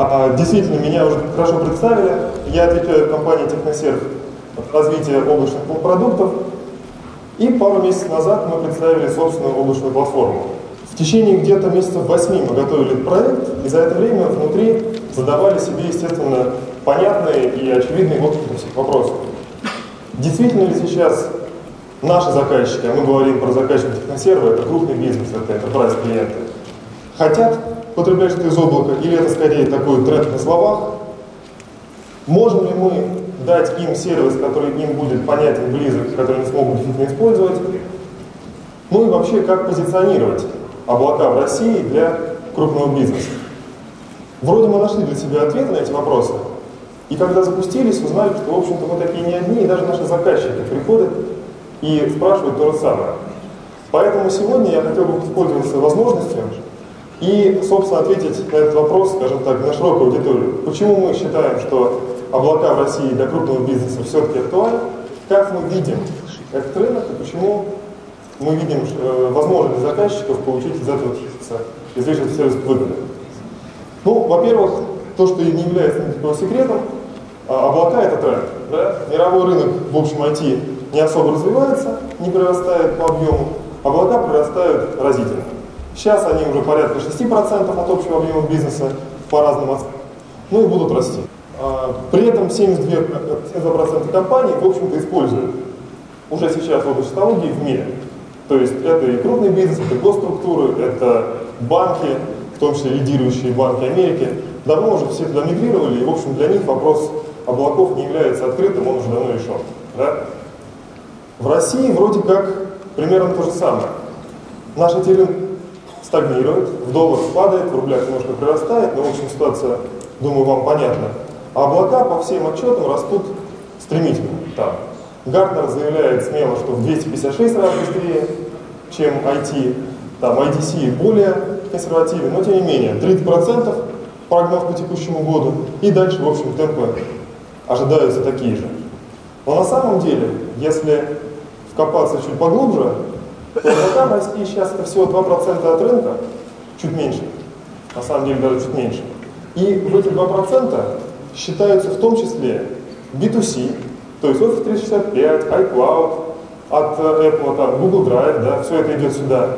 А, действительно, меня уже хорошо представили. Я отвечаю компании Техносерв развитие облачных продуктов. И пару месяцев назад мы представили собственную облачную платформу. В течение где-то месяцев восьми мы готовили проект, и за это время внутри задавали себе, естественно, понятные и очевидные отклики всех вопросов. Действительно ли сейчас наши заказчики, а мы говорим про заказчиков техносерва, это крупный бизнес, это enterprise клиенты, хотят потреблять что-то из облака, или это скорее такой тренд на словах, можем ли мы дать им сервис, который им будет понятен, близок, который они смогут действительно использовать, ну и вообще как позиционировать облака в России для крупного бизнеса. Вроде мы нашли для себя ответы на эти вопросы, и когда запустились, узнали, что, в общем-то, мы такие не одни, и даже наши заказчики приходят и спрашивают то же самое. Поэтому сегодня я хотел бы воспользоваться возможностью и, собственно, ответить на этот вопрос, скажем так, на широкую аудиторию. Почему мы считаем, что облака в России для крупного бизнеса все-таки актуальны? Как мы видим этот рынок и почему мы видим э, возможность заказчиков получить из этого извлечь сервис выгоды? Ну, во-первых, то, что не является никаким секретом, а облака – это тренд. Да? Мировой рынок, в общем, IT не особо развивается, не прирастает по объему, облака прирастают разительно. Сейчас они уже порядка 6% от общего объема бизнеса по разным оценкам, ну и будут расти. А, при этом 72%, 72% компаний, в общем-то, используют уже сейчас область технологий в мире. То есть это и крупный бизнес, это госструктуры, это банки, в том числе лидирующие банки Америки. Давно уже все туда мигрировали, и, в общем, для них вопрос облаков не является открытым, он уже давно решен. Да? В России вроде как примерно то же самое. Наша терен стагнирует, в доллар падает, в рублях немножко прирастает, но, в общем, ситуация, думаю, вам понятна. А облака по всем отчетам растут стремительно там. Гартнер заявляет смело, что в 256 раз быстрее, чем IT. Там IDC более консервативен, но тем не менее, 30% прогноз по текущему году, и дальше, в общем, темпы ожидаются такие же. Но на самом деле, если вкопаться чуть поглубже, пока в России сейчас это всего 2% от рынка, чуть меньше, на самом деле даже чуть меньше. И в эти 2% считаются в том числе B2C, то есть Office 365, iCloud, от Apple, там, Google Drive, да, все это идет сюда.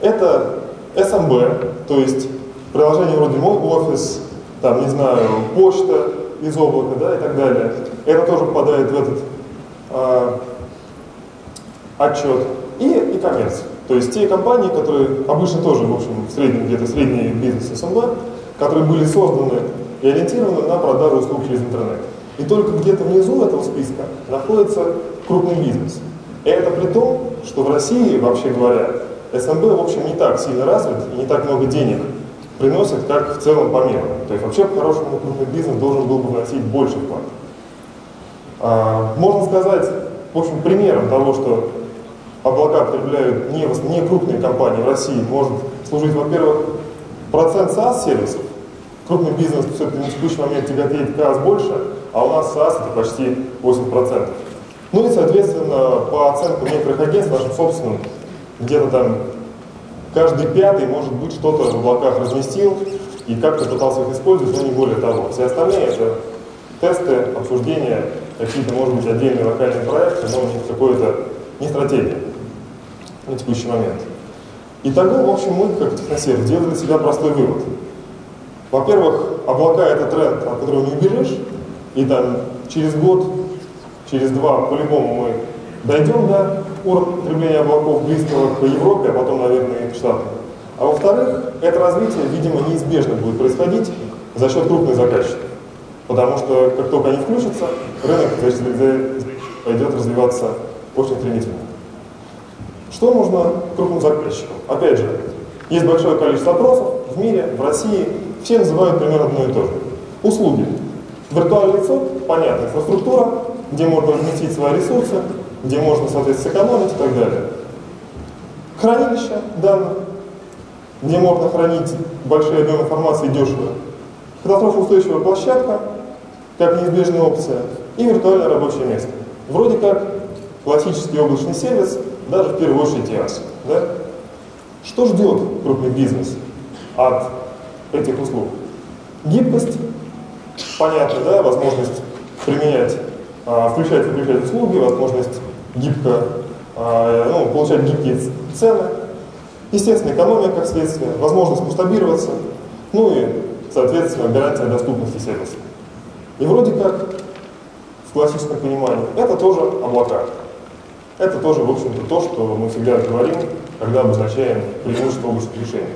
Это SMB, то есть приложение вроде мой офис, там, не знаю, почта из облака, да, и так далее. Это тоже попадает в этот э, отчет. И e-commerce. То есть те компании, которые обычно тоже, в общем, в среднем, где-то средний бизнес СМБ, которые были созданы и ориентированы на продажу услуг через интернет. И только где-то внизу этого списка находится крупный бизнес. И это при том, что в России, вообще говоря, СМБ, в общем, не так сильно развит и не так много денег приносит, как в целом по миру. То есть вообще, по-хорошему, крупный бизнес должен был бы вносить больше вклад. А, можно сказать, в общем, примером того, что облака потребляют не, не крупные компании в России, может служить, во-первых, процент SaaS-сервисов. Крупный бизнес все-таки на текущий момент тяготеет гораздо больше, а у нас SaaS это почти 80%. Ну и, соответственно, по оценкам некоторых агентств, нашим собственным, где-то там каждый пятый, может быть, что-то в облаках разместил и как-то пытался их использовать, но не более того. Все остальные это тесты, обсуждения, какие-то, может быть, отдельные локальные проекты, но не какое-то не стратегия на текущий момент. Итого, в общем, мы, как техносерв, сделали для себя простой вывод. Во-первых, облака – это тренд, от которого не убежишь, и там через год, через два, по-любому мы дойдем до уровня потребления облаков близкого к Европе, а потом, наверное, и к Штатам. А во-вторых, это развитие, видимо, неизбежно будет происходить за счет крупных заказчиков. Потому что как только они включатся, рынок пойдет развиваться очень стремительно. Что нужно крупным заказчикам? Опять же, есть большое количество опросов в мире, в России, все называют примерно одно и то же. Услуги. Виртуальное лицо, понятно, инфраструктура, где можно разместить свои ресурсы, где можно, соответственно, сэкономить и так далее. Хранилище данных, где можно хранить большие объемы информации дешево. Катастрофоустойчивая площадка, как неизбежная опция, и виртуальное рабочее место. Вроде как классический облачный сервис, даже в первую очередь IaaS. Да? Что ждет крупный бизнес от этих услуг? Гибкость, понятно, да, возможность применять, а, включать и выключать услуги, возможность гибко, а, ну, получать гибкие цены, естественно, экономия как следствие, возможность масштабироваться, ну и, соответственно, гарантия доступности сервиса. И вроде как, в классическом понимании, это тоже облака. Это тоже, в общем-то, то, что мы всегда говорим, когда обозначаем преимущество облачных решений.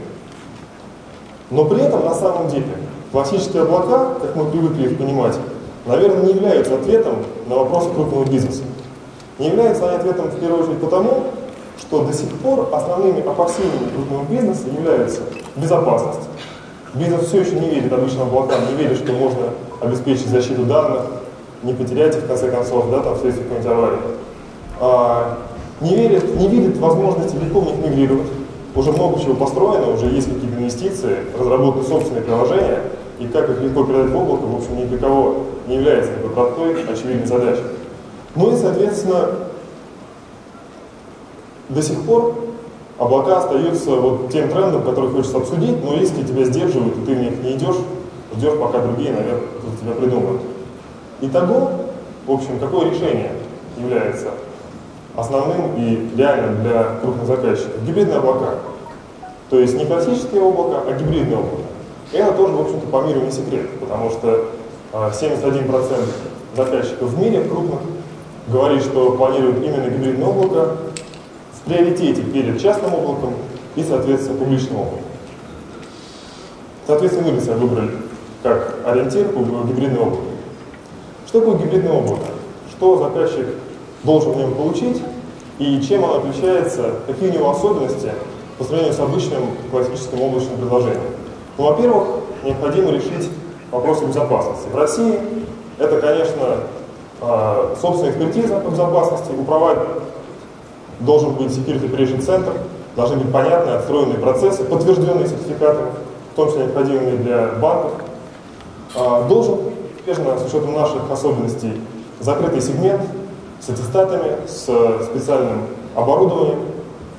Но при этом, на самом деле, классические облака, как мы привыкли их понимать, наверное, не являются ответом на вопросы крупного бизнеса. Не являются они ответом, в первую очередь, потому, что до сих пор основными опасениями крупного бизнеса являются безопасность. Бизнес все еще не верит обычным облакам, не верит, что можно обеспечить защиту данных, не потерять их, в конце концов, да, там, вследствие какой-нибудь аварии не, верит, не видит возможности легко мигрировать. Уже много чего построено, уже есть какие-то инвестиции, разработаны собственные приложения, и как их легко передать в облако, в общем, ни для кого не является такой простой, очевидной задачей. Ну и, соответственно, до сих пор облака остаются вот тем трендом, который хочется обсудить, но риски тебя сдерживают, и ты в них не идешь, ждешь, пока другие, наверное, тебя придумают. Итого, в общем, какое решение является основным и реальным для крупных заказчиков. Гибридные облака. То есть не классические облака, а гибридные облака. И это тоже, в общем-то, по миру не секрет, потому что 71% а, заказчиков в мире крупных говорит, что планируют именно гибридное облако в приоритете перед частным облаком и, соответственно, публичным облаком. Соответственно, мы себя выбрали как ориентир гибридное облако. Что такое гибридное облако? Что заказчик должен в нем получить, и чем он отличается, какие у него особенности по сравнению с обычным классическим облачным предложением. Ну, во-первых, необходимо решить вопросы безопасности. В России это, конечно, а, собственная экспертиза по безопасности, у провайдера должен быть security operation центр, должны быть понятные, отстроенные процессы, подтвержденные сертификатами, в том числе необходимыми для банков. А, должен, конечно, с учетом наших особенностей, закрытый сегмент, с аттестатами, с специальным оборудованием,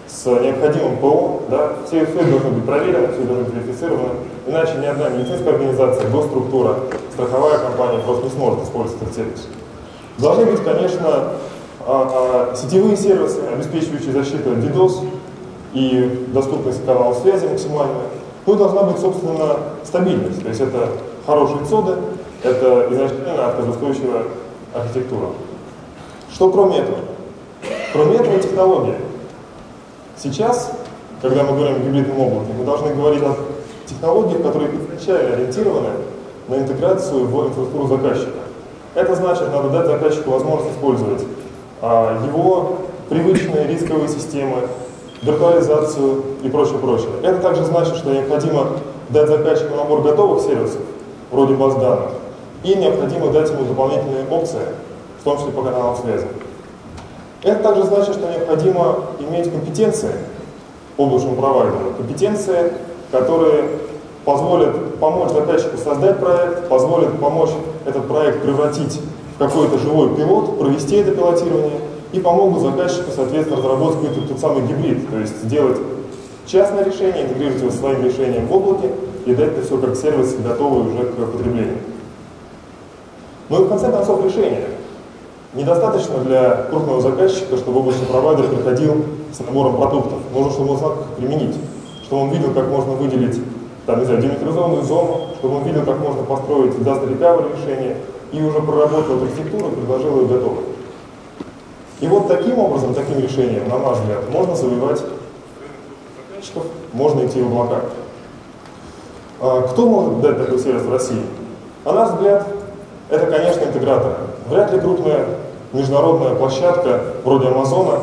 с необходимым ПО, да, все, все должно быть проверено, все должно быть верифицировано, иначе ни одна медицинская организация, госструктура, страховая компания просто не сможет использовать этот сервис. Должны быть, конечно, а, а, сетевые сервисы, обеспечивающие защиту от DDoS и доступность каналов связи максимальная. Ну и должна быть, собственно, стабильность, то есть это хорошие цоды, это изначально отказоустойчивая архитектура. Что кроме этого? Кроме этого технология. Сейчас, когда мы говорим о гибридном облаке, мы должны говорить о технологиях, которые изначально ориентированы на интеграцию в инфраструктуру заказчика. Это значит, надо дать заказчику возможность использовать а, его привычные рисковые системы, виртуализацию и прочее, прочее. Это также значит, что необходимо дать заказчику набор готовых сервисов, вроде баз данных, и необходимо дать ему дополнительные опции, в том числе по каналам связи. Это также значит, что необходимо иметь компетенции облачному провайдеру, компетенции, которые позволят помочь заказчику создать проект, позволят помочь этот проект превратить в какой-то живой пилот, провести это пилотирование и помогут заказчику, соответственно, разработать какой-то тот самый гибрид, то есть сделать частное решение, интегрировать его своим решением в облаке и дать это все как сервис, готовый уже к потреблению. Ну и в конце концов решение – Недостаточно для крупного заказчика, чтобы облачный провайдер приходил с набором продуктов. Нужно, чтобы он знал, как применить, чтобы он видел, как можно выделить там, не знаю, демилитаризованную зону, чтобы он видел, как можно построить disaster recovery решение, и уже проработал архитектуру предложил ее готовой. И вот таким образом, таким решением, на наш взгляд, можно завоевать заказчиков, можно идти в облака. А кто может дать такой сервис в России? На наш взгляд, это, конечно, интеграторы. Вряд ли крупная международная площадка вроде Амазона,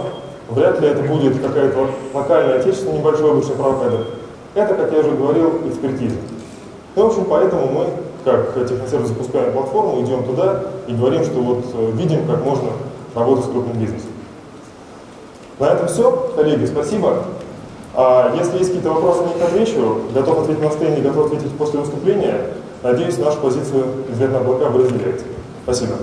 вряд ли это будет какая-то локальная отечественная небольшой облачный провайдер. Это, как я уже говорил, экспертиза. И, в общем, поэтому мы, как техносервис, запускаем платформу, идем туда и говорим, что вот э, видим, как можно работать с крупным бизнесом. На этом все. Коллеги, спасибо. А если есть какие-то вопросы, на них отвечу. Готов ответить на сцене, готов ответить после выступления. Надеюсь, нашу позицию «Взгляд на облака» вы разделяете. Спасибо.